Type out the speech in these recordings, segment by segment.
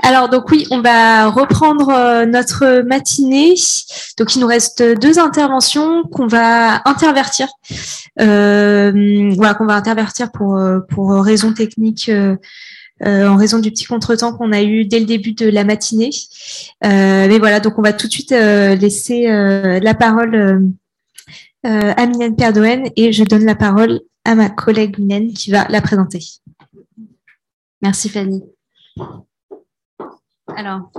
Alors donc oui, on va reprendre euh, notre matinée. Donc il nous reste deux interventions qu'on va intervertir. Euh, voilà, qu'on va intervertir pour euh, pour raisons techniques. en raison du petit contretemps qu'on a eu dès le début de la matinée. mais voilà, donc on va tout de suite laisser la parole à Mylène Perdoen et je donne la parole à ma collègue Mylène qui va la présenter. Merci Fanny. Alors,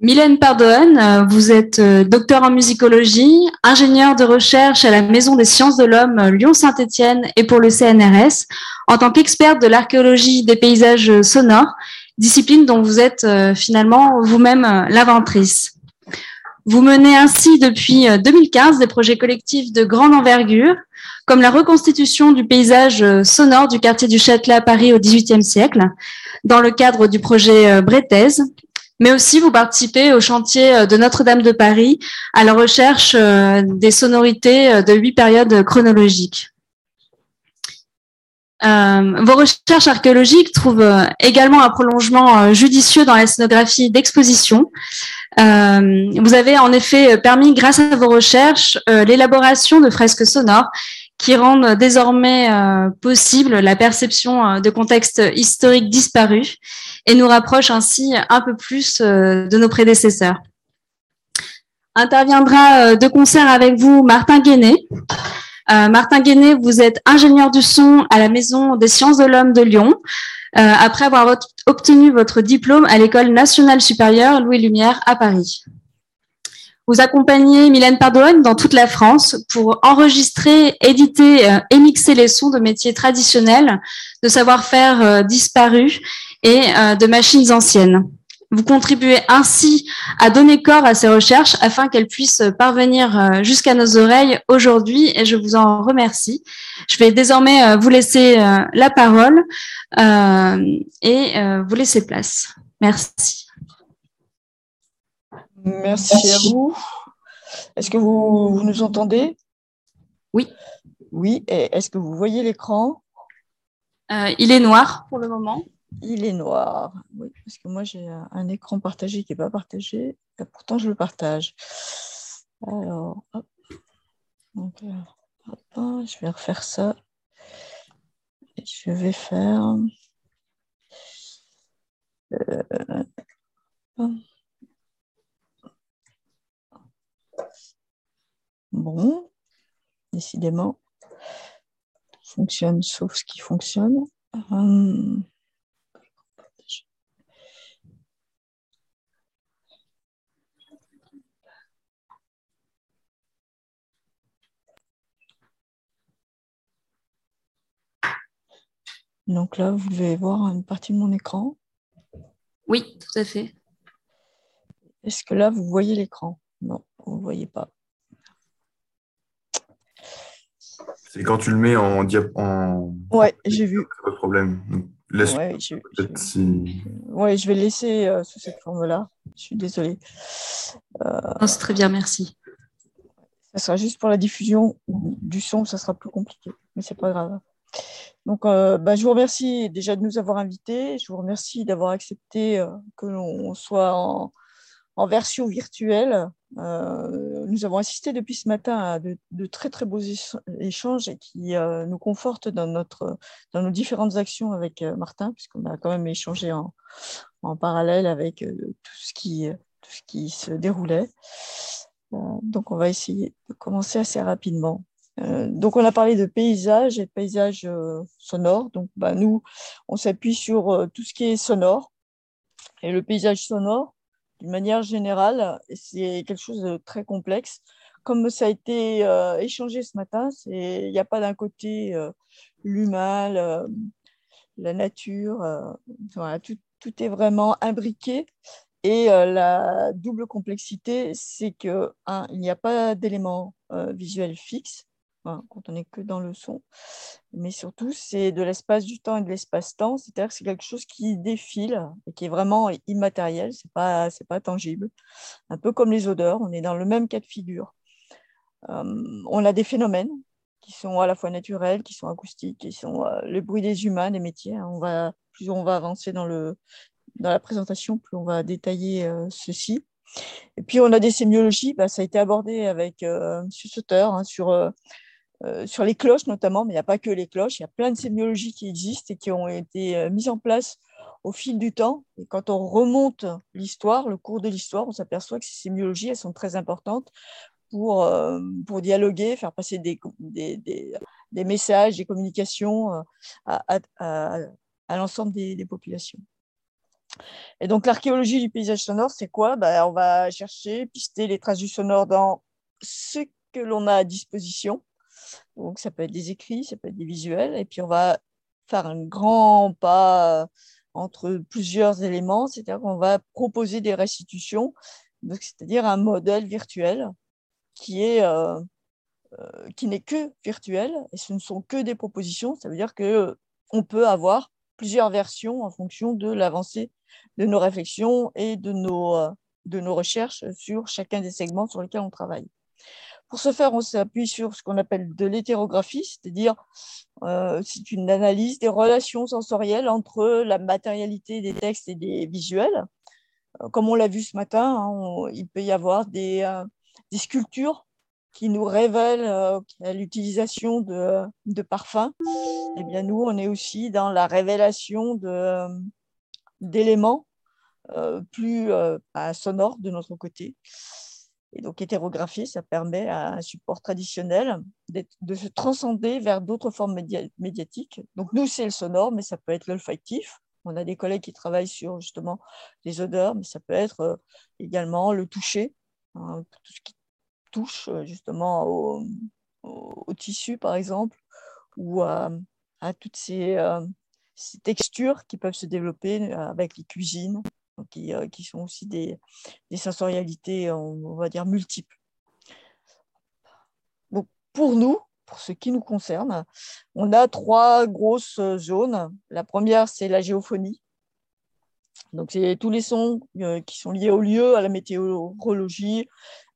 Mylène Pardoen, euh, vous êtes euh, docteur en musicologie, ingénieur de recherche à la Maison des sciences de l'homme euh, Lyon-Saint-Étienne et pour le CNRS, en tant qu'experte de l'archéologie des paysages sonores, discipline dont vous êtes finalement vous-même l'inventrice. Vous menez ainsi depuis 2015 des projets collectifs de grande envergure, comme la reconstitution du paysage sonore du quartier du Châtelet à Paris au XVIIIe siècle, dans le cadre du projet euh, Brettaise, mais aussi vous participez au chantier euh, de Notre-Dame de Paris à la recherche euh, des sonorités de huit périodes chronologiques. vos recherches archéologiques trouvent également un prolongement judicieux dans la scénographie d'exposition. vous avez en effet permis, grâce à vos recherches, l'élaboration de fresques sonores qui rendent désormais euh, possible la perception euh, de contextes historiques disparus et nous rapprochent ainsi un peu plus euh, de nos prédécesseurs. Interviendra de concert avec vous Martin Guéné. Martin Guéné, vous êtes ingénieur du son à la Maison des sciences de l'homme de Lyon, après avoir obtenu votre diplôme à l'École nationale supérieure Louis Lumière à Paris. Vous accompagnez Mylène Pardoine dans toute la France pour enregistrer, éditer euh, et mixer les sons de métiers traditionnels, de savoir-faire euh, disparus et euh, de machines anciennes. Vous contribuez ainsi à donner corps à ces recherches afin qu'elles puissent parvenir jusqu'à nos oreilles aujourd'hui et je vous en remercie. Je vais désormais vous laisser la parole et vous laisser place. Merci. Merci, à vous. Est-ce que vous, nous entendez? Oui. Oui, et est-ce que vous voyez l'écran? Euh, Il est noir pour le moment. Il est noir, oui, parce que moi j'ai un écran partagé qui n'est pas partagé, et pourtant je le partage. Alors, hop. Donc, euh, je vais refaire ça. Et je vais faire. Euh, Bon, décidément, fonctionne sauf ce qui fonctionne. Hum. Donc là, vous devez voir une partie de mon écran. Oui, tout à fait. Est-ce que là, vous voyez l'écran? Non, vous ne voyez pas. C'est quand tu le mets en diap en. Ouais, j'ai vu. Pas de problème. Laisse ouais, je, ouais, je vais laisser euh, sous cette forme-là. Je suis désolée. Euh... C'est très bien, merci. Ça sera juste pour la diffusion du son, ça sera plus compliqué, mais c'est pas grave. Donc, euh, bah, je vous remercie déjà de nous avoir invités. Je vous remercie d'avoir accepté euh, que l'on soit en, en version virtuelle. Euh, nous avons assisté depuis ce matin à de, très très beaux échanges et qui euh, nous confortent dans, nos différentes actions avec euh, Martin, puisqu'on a quand même échangé en, en parallèle avec tout, ce qui, tout ce qui se déroulait. donc on va essayer de commencer assez rapidement. donc on a parlé de paysages et de paysages sonores. Donc bah, nous, on s'appuie sur tout ce qui est sonore. Et le paysage sonore, d'une manière générale, c'est quelque chose de très complexe. Comme ça a été euh, échangé ce matin, il n'y a pas d'un côté euh, l'humain, la nature, euh, tout, est vraiment imbriqué. Et la double complexité, c'est qu'il n'y a pas d'éléments visuels quand on n'est que dans le son. Mais surtout, c'est de l'espace du temps et de l'espace-temps, c'est-à-dire que c'est quelque chose qui défile et qui est vraiment immatériel, ce n'est pas, pas tangible. Un peu comme les odeurs, on est dans le même cas de figure. Euh, on a des phénomènes qui sont à la fois naturels, qui sont acoustiques, qui sont euh, le bruit des humains, des métiers. Hein. On va, plus on va avancer dans le, dans la présentation, plus on va détailler ceci. Et puis, on a des sémiologies, bah, ça a été abordé avec M. Sauter hein, sur, sur les cloches notamment, mais il n'y a pas que les cloches, il y a plein de sémiologies qui existent et qui ont été mises en place au fil du temps. Et quand on remonte l'histoire, le cours de l'histoire, on s'aperçoit que ces sémiologies, elles sont très importantes pour, pour dialoguer, faire passer des, des, des, messages, des communications à, à, à l'ensemble des, populations. Et donc, l'archéologie du paysage sonore, c'est quoi? Ben, On va chercher, pister les traces du sonore dans ce que l'on a à disposition. Donc, ça peut être des écrits, ça peut être des visuels. Et puis, on va faire un grand pas entre plusieurs éléments, c'est-à-dire qu'on va proposer des restitutions, c'est-à-dire un modèle virtuel qui est euh, euh, qui n'est que virtuel et ce ne sont que des propositions. Ça veut dire que on peut avoir plusieurs versions en fonction de l'avancée de nos réflexions et de nos, euh, de nos recherches sur chacun des segments sur lesquels on travaille. Pour ce faire, on s'appuie sur ce qu'on appelle de l'hétérographie, c'est-à-dire euh, c'est une analyse des relations sensorielles entre la matérialité des textes et des visuels. Euh, comme on l'a vu ce matin, hein, il peut y avoir des, des sculptures qui nous révèlent l'utilisation de, de parfums eh bien, nous, on est aussi dans la révélation d'éléments euh, plus euh, bah, sonores de notre côté. Et donc, hétérographie, ça permet à un support traditionnel de se transcender vers d'autres formes médiatiques. Donc, nous, c'est le sonore, mais ça peut être l'olfactif. On a des collègues qui travaillent sur justement les odeurs, mais ça peut être euh, également le toucher, hein, tout ce qui touche justement au, tissu, par exemple, ou à, toutes euh, ces, textures qui peuvent se développer euh, avec les cuisines, qui, euh, qui sont aussi des, des sensorialités, on, va dire, multiples. Donc, pour nous, pour ce qui nous concerne, on a trois grosses zones. La première, c'est la géophonie. Donc, c'est tous les sons qui sont liés au lieu, à la météorologie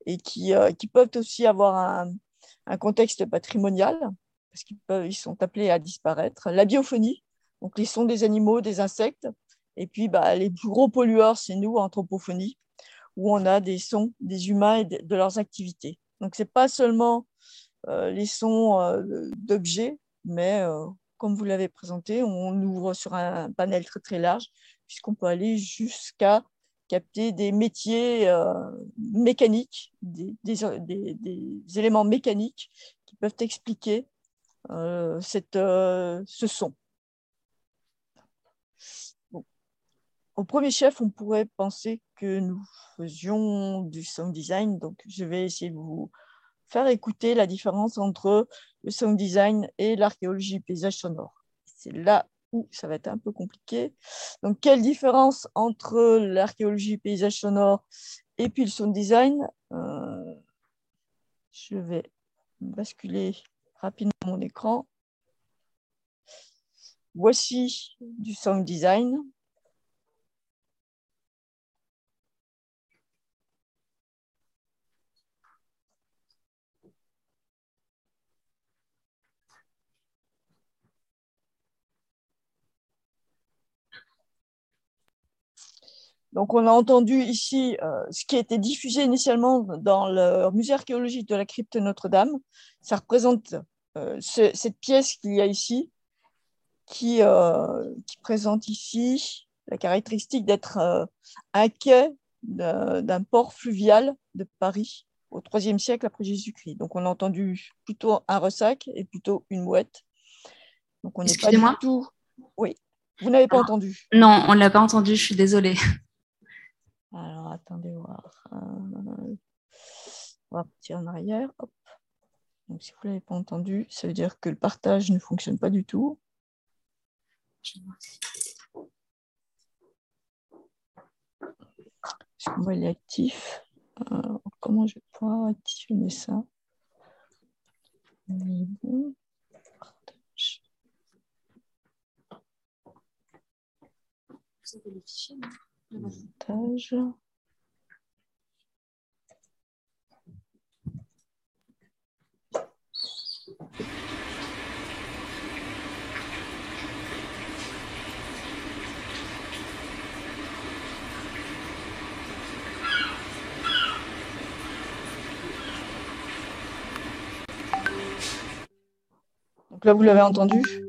et qui, qui peuvent aussi avoir un, un contexte patrimonial parce qu'ils ils sont appelés à disparaître. La biophonie, donc les sons des animaux, des insectes. Et puis, bah, les plus gros pollueurs, c'est nous, anthropophonie, où on a des sons des humains et de, leurs activités. Donc, ce n'est pas seulement euh, les sons euh, d'objets, mais euh, comme vous l'avez présenté, on ouvre sur un panel très très large, puisqu'on peut aller jusqu'à capter des métiers mécaniques, des, des, éléments mécaniques qui peuvent expliquer cette, ce son. Au premier chef, on pourrait penser que nous faisions du sound design, donc je vais essayer de vous faire écouter la différence entre le sound design et l'archéologie paysage sonore. C'est là où ça va être un peu compliqué. Donc, quelle différence entre l'archéologie paysage sonore et puis le sound design? Euh, Je vais basculer rapidement mon écran. Voici du sound design. Donc, on a entendu ici euh, ce qui a été diffusé initialement dans le musée archéologique de la crypte Notre-Dame. Ça représente euh, cette pièce qu'il y a ici, qui, euh, qui, présente ici la caractéristique d'être un quai d'un port fluvial de Paris au IIIe siècle après Jésus-Christ. Donc, on a entendu plutôt un ressac et plutôt une mouette. Donc, on n'est pas du tout. Oui. Vous n'avez pas entendu Non, on ne l'a pas entendu, je suis désolée. Alors, attendez voir. Euh, on va partir en arrière. Donc, si vous ne l'avez pas entendu, ça veut dire que le partage ne fonctionne pas du tout. Est-ce qu'on voit, il est actif. comment je vais pouvoir activer ça? Vous avez les fichiers, non? Donc là, vous l'avez entendu.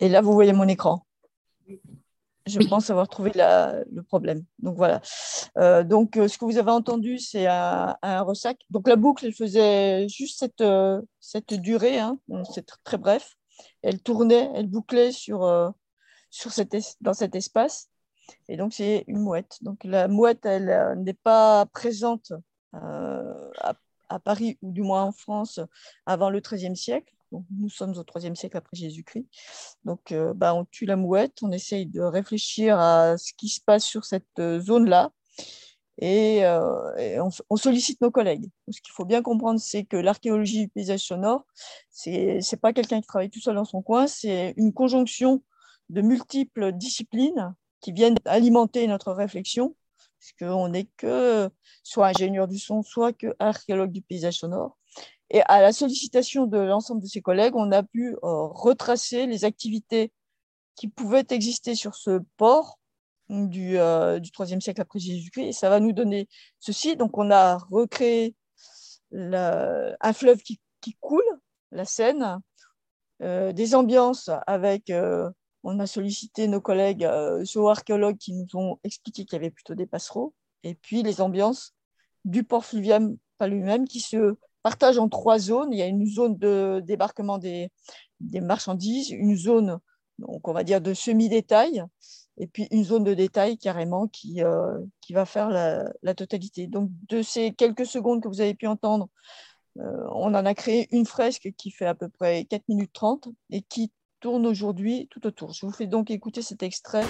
Et là, vous voyez mon écran. Je pense avoir trouvé le problème. Donc voilà. Euh, donc euh, ce que vous avez entendu, c'est un, ressac. Donc la boucle, elle faisait juste cette, cette durée, hein. c'est très bref. Elle tournait, elle bouclait sur, sur cette, dans cet espace. Et donc c'est une mouette. Donc la mouette, elle n'est pas présente à à Paris, ou du moins en France, avant le XIIIe siècle. Nous sommes au IIIe siècle après Jésus-Christ. Donc, euh, bah, on tue la mouette, on essaye de réfléchir à ce qui se passe sur cette euh, zone-là. Et, euh, on, sollicite nos collègues. Ce qu'il faut bien comprendre, c'est que l'archéologie du paysage sonore, ce n'est pas quelqu'un qui travaille tout seul dans son coin, c'est une conjonction de multiples disciplines qui viennent alimenter notre réflexion puisqu'on n'est que soit ingénieur du son, soit que archéologue du paysage sonore. Et à la sollicitation de l'ensemble de ses collègues, on a pu euh, retracer les activités qui pouvaient exister sur ce port du, euh, 3e siècle après Jésus-Christ. Et ça va nous donner ceci. Donc, on a recréé un fleuve qui, coule, la Seine, euh, des ambiances avec on a sollicité nos collègues euh, qui nous ont expliqué qu'il y avait plutôt des passereaux, et puis les ambiances du port fluvial pas lui-même qui se partagent en trois zones. Il y a une zone de débarquement des, marchandises, une zone, donc on va dire, de semi-détail, et puis une zone de détail carrément qui, euh, qui va faire la, totalité. Donc, de ces quelques secondes que vous avez pu entendre, euh, on en a créé une fresque qui fait à peu près 4 minutes 30 et qui tourne aujourd'hui tout autour. Je vous fais donc écouter cet extrait.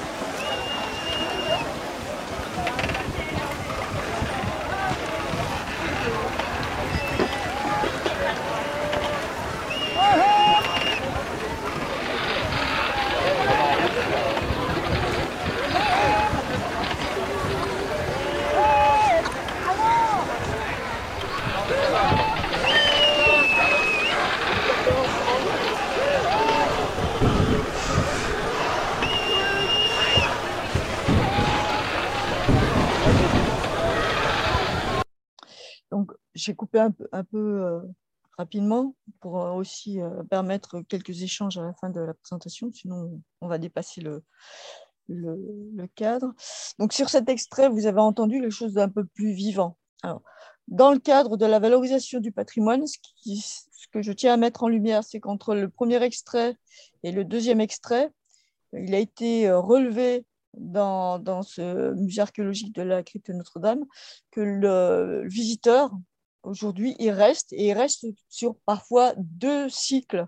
J'ai coupé un peu, euh, rapidement pour euh, aussi euh, permettre quelques échanges à la fin de la présentation, sinon on va dépasser le, le, cadre. Donc sur cet extrait, vous avez entendu quelque chose d'un peu plus vivant. Dans le cadre de la valorisation du patrimoine, ce, ce que je tiens à mettre en lumière, c'est qu'entre le premier extrait et le deuxième extrait, il a été relevé dans, dans, ce musée archéologique de la crypte Notre-Dame que le visiteur Aujourd'hui, il reste et il reste sur parfois deux cycles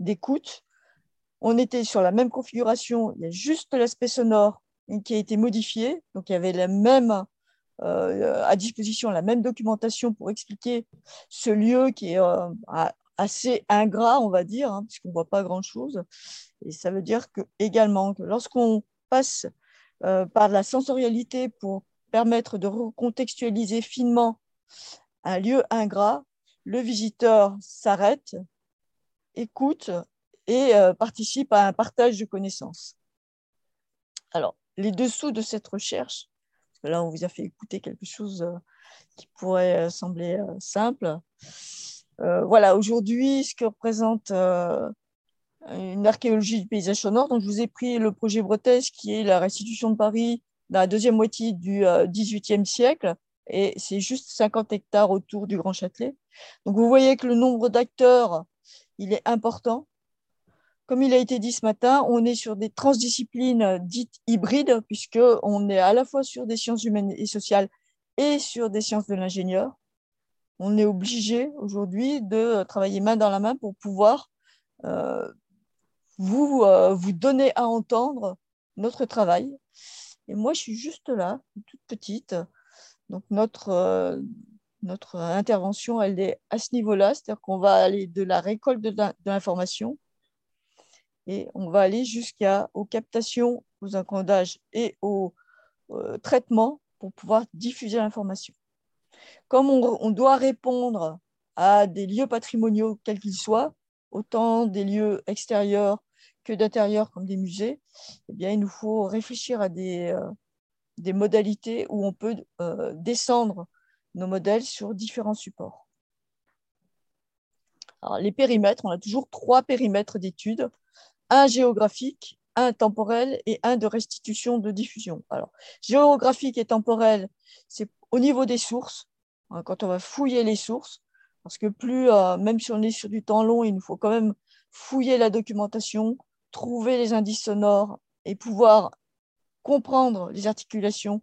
d'écoute. On était sur la même configuration, il y a juste l'aspect sonore qui a été modifié. Donc, il y avait la même, euh, à disposition la même documentation pour expliquer ce lieu qui est euh, assez ingrat, on va dire, hein, puisqu'on ne voit pas grand-chose. Et ça veut dire que, également que lorsqu'on passe euh, par la sensorialité pour permettre de recontextualiser finement un lieu ingrat, le visiteur s'arrête, écoute et euh, participe à un partage de connaissances. Alors, les dessous de cette recherche, là, on vous a fait écouter quelque chose euh, qui pourrait euh, sembler simple. voilà, aujourd'hui, ce que représente une archéologie du paysage sonore, donc je vous ai pris le projet Bretèche, qui est la restitution de Paris dans la deuxième moitié du XVIIIe siècle, et c'est juste 50 hectares autour du Grand Châtelet. Donc vous voyez que le nombre d'acteurs, il est important. Comme il a été dit ce matin, on est sur des transdisciplines dites hybrides, puisqu'on est à la fois sur des sciences humaines et sociales et sur des sciences de l'ingénieur. On est obligé aujourd'hui de travailler main dans la main pour pouvoir euh, vous, euh, vous donner à entendre notre travail. Et moi, je suis juste là, toute petite, donc notre, euh, notre intervention, elle est à ce niveau-là, c'est-à-dire qu'on va aller de la récolte de l'information et on va aller jusqu'aux captations, aux encodages et au euh, traitement pour pouvoir diffuser l'information. Comme on, doit répondre à des lieux patrimoniaux, quels qu'ils soient, autant des lieux extérieurs que d'intérieur comme des musées, eh bien, il nous faut réfléchir à des, euh, des modalités où on peut euh, descendre nos modèles sur différents supports. Les périmètres, on a toujours trois périmètres d'études, un géographique, un temporel et un de restitution de diffusion. Alors, géographique et temporel, c'est au niveau des sources, hein, quand on va fouiller les sources, parce que plus, euh, même si on est sur du temps long, il nous faut quand même fouiller la documentation, trouver les indices sonores et pouvoir comprendre les articulations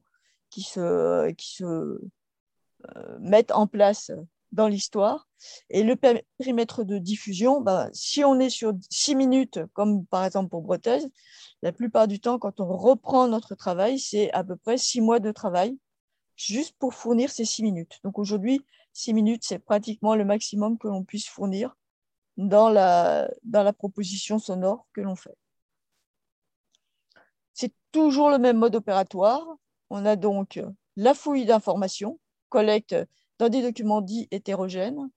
qui se, qui se euh, mettent en place dans l'histoire. Et le périmètre de diffusion, bah, si on est sur six minutes, comme par exemple pour Bretaise, la plupart du temps, quand on reprend notre travail, c'est à peu près six mois de travail juste pour fournir ces six minutes. Donc aujourd'hui, six minutes, c'est pratiquement le maximum que l'on puisse fournir dans la, dans la proposition sonore que l'on fait. Toujours le même mode opératoire. On a donc la fouille d'informations, collecte dans des documents dits hétérogènes.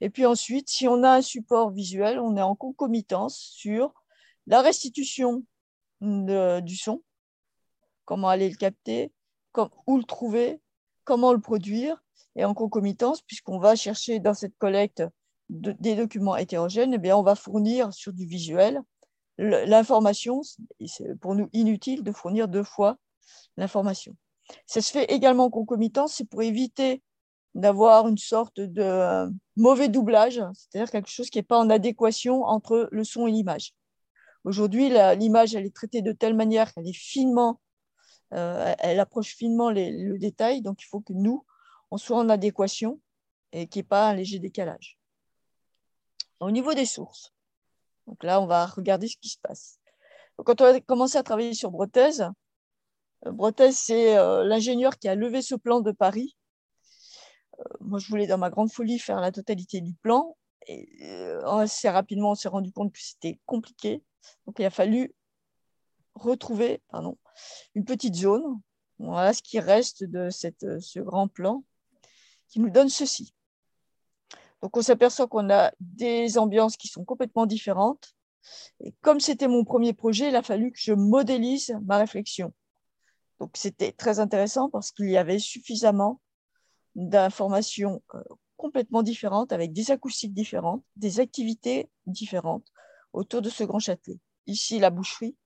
Et puis ensuite, si on a un support visuel, on est en concomitance sur la restitution du son, comment aller le capter, où le trouver, comment le produire, et en concomitance, puisqu'on va chercher dans cette collecte des documents hétérogènes, eh bien, on va fournir sur du visuel l'information. C'est pour nous inutile de fournir deux fois l'information. Ça se fait également en concomitance, c'est pour éviter d'avoir une sorte de euh, mauvais doublage, c'est-à-dire quelque chose qui n'est pas en adéquation entre le son et l'image. Aujourd'hui, l'image, elle est traitée de telle manière qu'elle est finement, euh, elle approche finement le détail, donc il faut que nous, on soit en adéquation et qu'il n'y ait pas un léger décalage. Au niveau des sources, donc là, on va regarder ce qui se passe. quand on a commencé à travailler sur Bretaise, euh, Bretaise, c'est l'ingénieur qui a levé ce plan de Paris moi, je voulais dans ma grande folie faire la totalité du plan. Et euh, assez rapidement, on s'est rendu compte que c'était compliqué. Donc, il a fallu retrouver pardon, une petite zone. Voilà ce qui reste de ce grand plan qui nous donne ceci. Donc, on s'aperçoit qu'on a des ambiances qui sont complètement différentes. Et comme c'était mon premier projet, il a fallu que je modélise ma réflexion. Donc, c'était très intéressant parce qu'il y avait suffisamment d'informations euh, complètement différentes, avec des acoustiques différentes, des activités différentes autour de ce Grand Châtelet. Ici, la boucherie.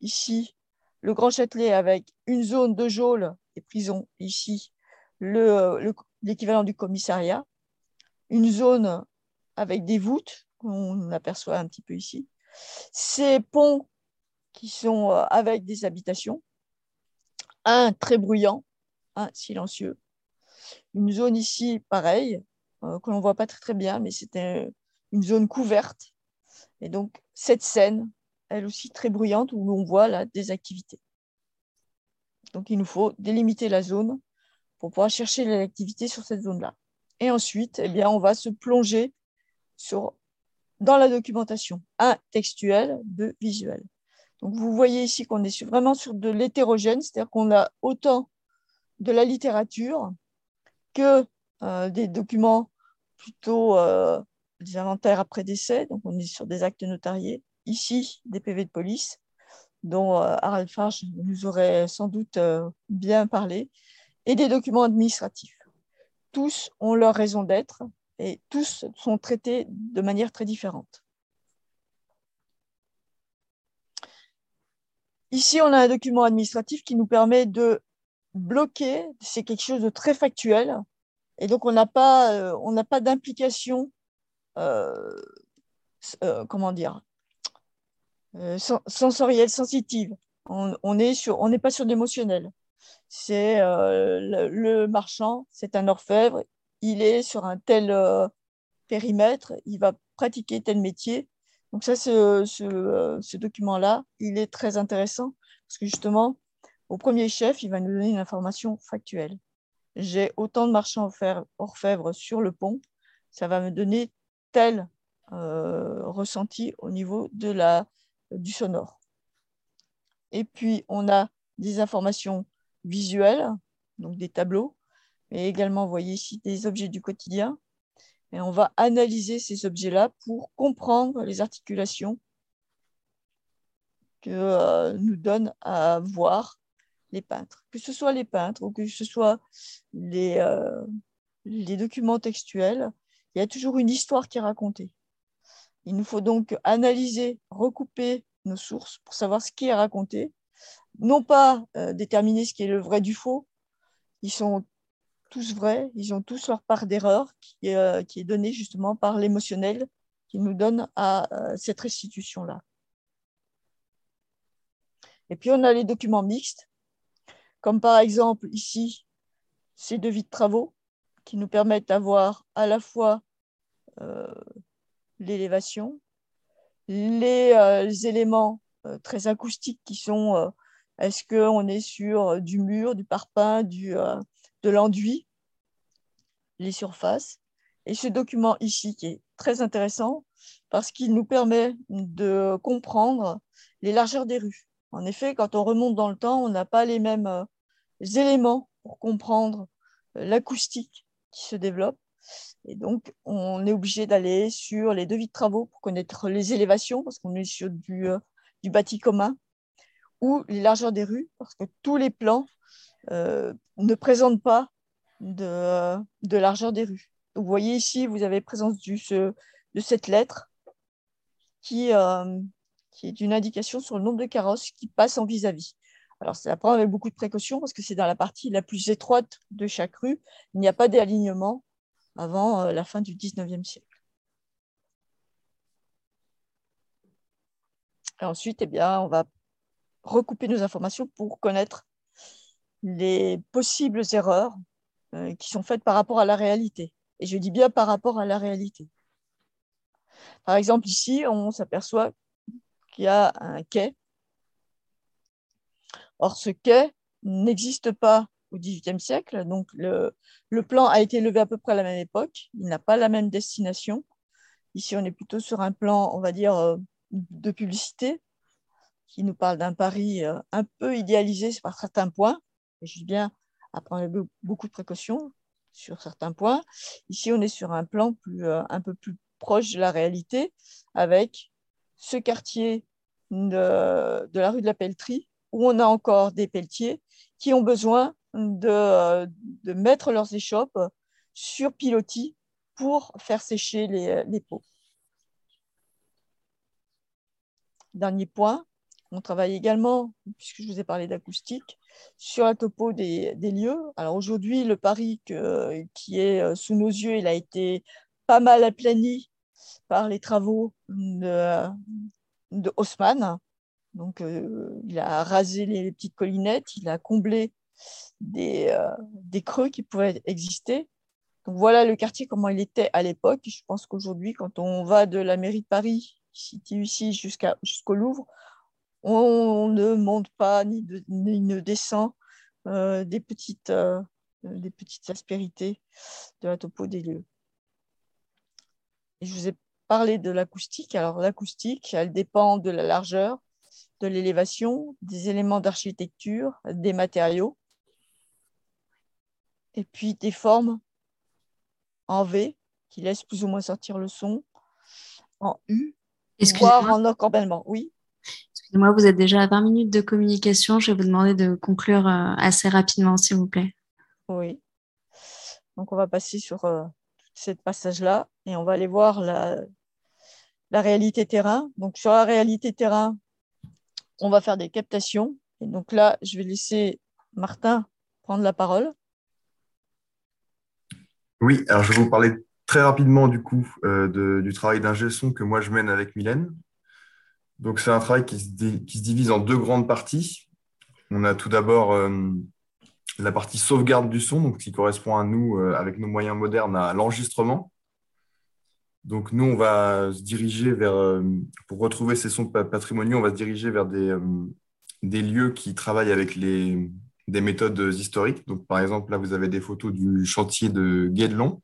Ici, le Grand Châtelet avec une zone de geôle et prison. Ici, l'équivalent du commissariat. Une zone avec des voûtes, qu'on aperçoit un petit peu ici. Ces ponts qui sont euh, avec des habitations. Un très bruyant, un silencieux une zone ici, pareil, euh, que l'on ne voit pas très, très bien, mais c'était une zone couverte. Et donc, cette scène, elle aussi très bruyante, où l'on voit là, des activités. Donc, il nous faut délimiter la zone pour pouvoir chercher l'activité sur cette zone-là. Et ensuite, eh bien, on va se plonger dans la documentation, un textuel, deux visuel. Donc, vous voyez ici qu'on est vraiment sur de l'hétérogène, c'est-à-dire qu'on a autant de la littérature que euh, des documents plutôt euh, des inventaires après décès, donc on est sur des actes notariés, ici des PV de police, dont euh, Harald Farge nous aurait sans doute bien parlé, et des documents administratifs. Tous ont leur raison d'être et tous sont traités de manière très différente. Ici, on a un document administratif qui nous permet de bloqué, c'est quelque chose de très factuel. Et donc, on n'a pas, euh, d'implication, euh, euh, comment dire, sensorielle, sensitive. On n'est on pas sur l'émotionnel. C'est le, marchand, c'est un orfèvre, il est sur un tel périmètre, il va pratiquer tel métier. Donc ça, ce, ce document-là, il est très intéressant parce que justement, au premier chef, il va nous donner une information factuelle. J'ai autant de marchands orfèvres sur le pont, ça va me donner tel euh, ressenti au niveau de la, du sonore. Et puis, on a des informations visuelles, donc des tableaux, mais également, vous voyez ici, des objets du quotidien. Et on va analyser ces objets-là pour comprendre les articulations que euh, nous donne à voir les peintres, que ce soit les peintres ou que ce soit euh, les documents textuels, il y a toujours une histoire qui est racontée. Il nous faut donc analyser, recouper nos sources pour savoir ce qui est raconté, non pas euh, déterminer ce qui est le vrai du faux, ils sont tous vrais, ils ont tous leur part d'erreur qui, euh, est donnée justement par l'émotionnel qui nous donne à cette restitution-là. Et puis on a les documents mixtes, comme par exemple ici ces devis de travaux qui nous permettent d'avoir à la fois euh, l'élévation, les, euh, éléments euh, très acoustiques qui sont est-ce qu'on est sur du mur, du parpaing, du, de l'enduit, les surfaces. Et ce document ici qui est très intéressant parce qu'il nous permet de comprendre les largeurs des rues. En effet, quand on remonte dans le temps, on n'a pas les mêmes euh, éléments pour comprendre euh, l'acoustique qui se développe. Et donc, on est obligé d'aller sur les devis de travaux pour connaître les élévations, parce qu'on est sur du, euh, du, bâti commun, ou les largeurs des rues, parce que tous les plans ne présentent pas de, largeur des rues. vous voyez ici, vous avez présence de cette lettre qui, qui est une indication sur le nombre de carrosses qui passent en vis-à-vis. Alors, c'est à prendre avec beaucoup de précautions parce que c'est dans la partie la plus étroite de chaque rue. Il n'y a pas d'alignement avant euh, la fin du 19e siècle. Ensuite, eh bien, on va recouper nos informations pour connaître les possibles erreurs euh, qui sont faites par rapport à la réalité. Et je dis bien par rapport à la réalité. Par exemple, ici, on s'aperçoit qu'il y a un quai. Or, ce quai n'existe pas au XVIIIe siècle, donc le, le, plan a été levé à peu près à la même époque, il n'a pas la même destination. Ici, on est plutôt sur un plan, on va dire, euh, de publicité, qui nous parle d'un Paris euh, un peu idéalisé par certains points, et je bien à prendre beaucoup de précautions sur certains points. Ici, on est sur un plan plus, euh, un peu plus proche de la réalité, avec ce quartier de, la rue de la Pelleterie, où on a encore des pelletiers qui ont besoin de, mettre leurs échoppes sur pilotis pour faire sécher les, pots. Dernier point, on travaille également, puisque je vous ai parlé d'acoustique, sur la topo des, lieux. Alors aujourd'hui, le Paris qui est sous nos yeux, il a été pas mal aplani par les travaux de, Haussmann. Donc, euh, il a rasé les, petites collinettes, il a comblé des, euh, des, creux qui pouvaient exister. Voilà le quartier, comment il était à l'époque. Je pense qu'aujourd'hui, quand on va de la mairie de Paris, située ici, jusqu'au Louvre, on, ne monte pas ni, ne descend euh, des, petites, des petites aspérités de la topo des lieux. Et je vous ai parler de l'acoustique. Alors l'acoustique, elle dépend de la largeur, de l'élévation, des éléments d'architecture, des matériaux, et puis des formes en V qui laissent plus ou moins sortir le son, en U, voire en encorbellement. Oui. Excusez-moi, vous êtes déjà à 20 minutes de communication. Je vais vous demander de conclure euh, assez rapidement, s'il vous plaît. Oui. Donc, on va passer sur euh, cette passage-là et on va aller voir la, la réalité terrain. Donc, sur la réalité terrain, on va faire des captations. Et donc là, je vais laisser Martin prendre la parole. Oui, alors je vais vous parler très rapidement du coup euh, du travail d'ingé son que moi je mène avec Mylène. Donc c'est un travail qui se, divise en deux grandes parties. On a tout d'abord euh, la partie sauvegarde du son, donc qui correspond à nous, euh, avec nos moyens modernes, à l'enregistrement. Donc nous, on va se diriger vers, euh, pour retrouver ces sons patrimoniaux, on va se diriger vers des, des lieux qui travaillent avec les, des méthodes historiques. Donc par exemple, là, vous avez des photos du chantier de Guédelon,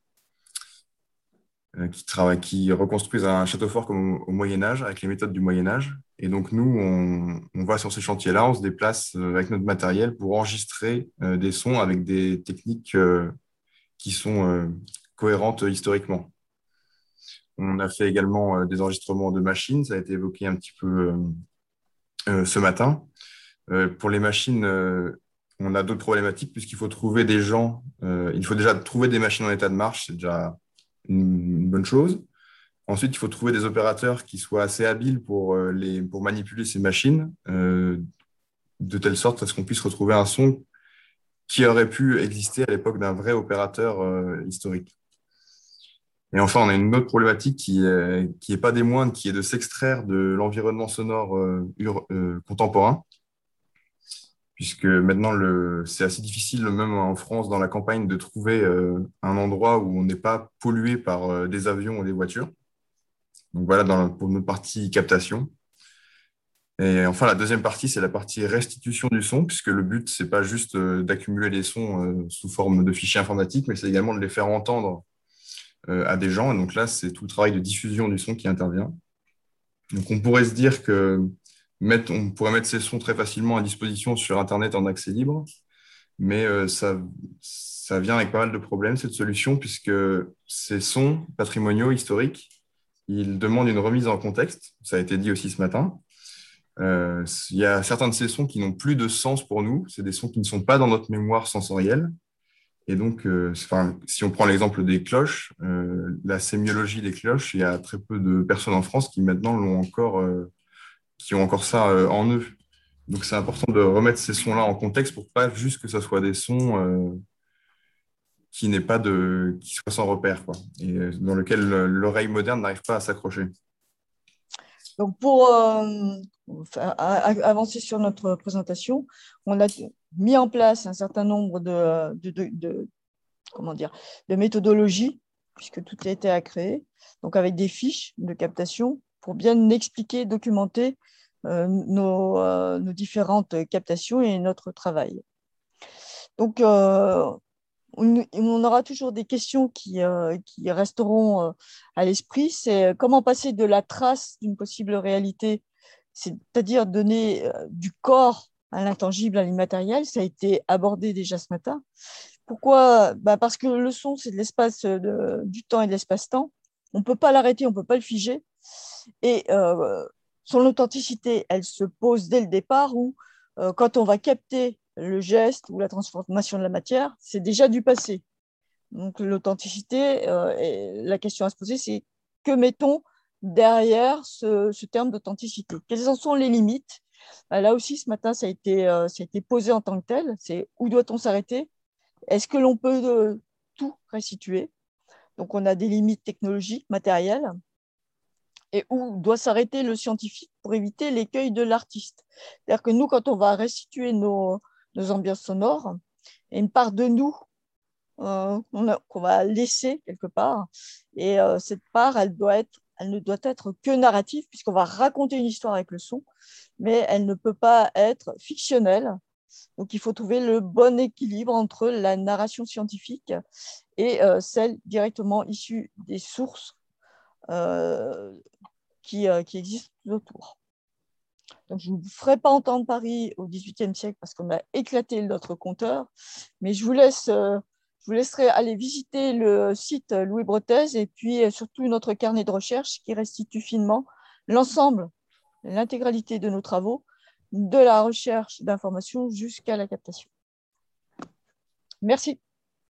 qui, travaille, qui reconstruisent un château fort comme au, Moyen Âge, avec les méthodes du Moyen Âge. Et donc nous, on, on va sur ces chantiers-là, on se déplace avec notre matériel pour enregistrer des sons avec des techniques qui sont cohérentes historiquement. On a fait également euh, des enregistrements de machines, ça a été évoqué un petit peu euh, euh, ce matin. pour les machines, on a d'autres problématiques puisqu'il faut trouver des gens, il faut déjà trouver des machines en état de marche, c'est déjà bonne chose. Ensuite, il faut trouver des opérateurs qui soient assez habiles pour, les, pour manipuler ces machines, de telle sorte à ce qu'on puisse retrouver un son qui aurait pu exister à l'époque d'un vrai opérateur historique. Et enfin, on a une autre problématique qui n'est qui pas des moindres, qui est de s'extraire de l'environnement sonore euh, euh, contemporain, puisque maintenant, c'est assez difficile, même en France, dans la campagne, de trouver euh, un endroit où on n'est pas pollué par des avions ou des voitures. Donc voilà pour notre partie captation. Et enfin, la deuxième partie, c'est la partie restitution du son, puisque le but, c'est pas juste d'accumuler les sons sous forme de fichiers informatiques, mais c'est également de les faire entendre euh, à des gens. Et donc là, c'est tout le travail de diffusion du son qui intervient. Donc on pourrait se dire que on pourrait mettre ces sons très facilement à disposition sur Internet en accès libre, mais euh, ça, ça vient avec pas mal de problèmes, cette solution, puisque ces sons patrimoniaux, historiques, ils demandent une remise en contexte. Ça a été dit aussi ce matin. Euh, il y a certains de ces sons qui n'ont plus de sens pour nous. C'est des sons qui ne sont pas dans notre mémoire sensorielle. Et donc, euh, si on prend l'exemple des cloches, la sémiologie des cloches, il y a très peu de personnes en France qui maintenant l'ont encore, qui ont encore ça en eux. Donc, c'est important de remettre ces sons-là en contexte pour pas juste que ce soit des sons qui n'est pas de, qui soient sans repère, quoi, et dans lequel l'oreille moderne n'arrive pas à s'accrocher. Donc, pour avancer sur notre présentation, on a mis en place un certain nombre de, de, comment dire, de méthodologies, puisque tout a été à créer, donc avec des fiches de captation pour bien expliquer, documenter euh, nos, euh, nos, différentes captations et notre travail. Donc, euh, on, aura toujours des questions qui, qui resteront à l'esprit. C'est comment passer de la trace d'une possible réalité, c'est-à-dire donner du corps à l'intangible, à l'immatériel. Ça a été abordé déjà ce matin. Pourquoi? Bah Parce que le son, c'est de l'espace du temps et de l'espace-temps. On ne peut pas l'arrêter, on ne peut pas le figer. Et euh, son authenticité, elle se pose dès le départ où, euh, quand on va capter le geste ou la transformation de la matière, c'est déjà du passé. Donc l'authenticité, euh, la question à se poser, c'est que mettons derrière ce, terme d'authenticité? Quelles en sont les limites? Bah, là aussi, ce matin, ça a été, posé en tant que tel. C'est où doit-on s'arrêter? Est-ce que l'on peut tout restituer? Donc, on a des limites technologiques, matérielles. Et où doit s'arrêter le scientifique pour éviter l'écueil de l'artiste C'est-à-dire que nous, quand on va restituer nos, ambiances sonores, il y a une part de nous euh, qu'on va laisser quelque part. Et cette part, elle ne doit être que narrative, puisqu'on va raconter une histoire avec le son, mais elle ne peut pas être fictionnelle. Donc, il faut trouver le bon équilibre entre la narration scientifique et euh, celle directement issue des sources euh, qui, euh, qui, existent autour. Donc, je ne vous ferai pas entendre Paris au XVIIIe siècle parce qu'on a éclaté notre compteur, mais je vous laisse je vous laisserai aller visiter le site Louis Bretaise et puis euh, surtout notre carnet de recherche qui restitue finement l'ensemble, l'intégralité de nos travaux, de la recherche d'informations jusqu'à la captation. Merci.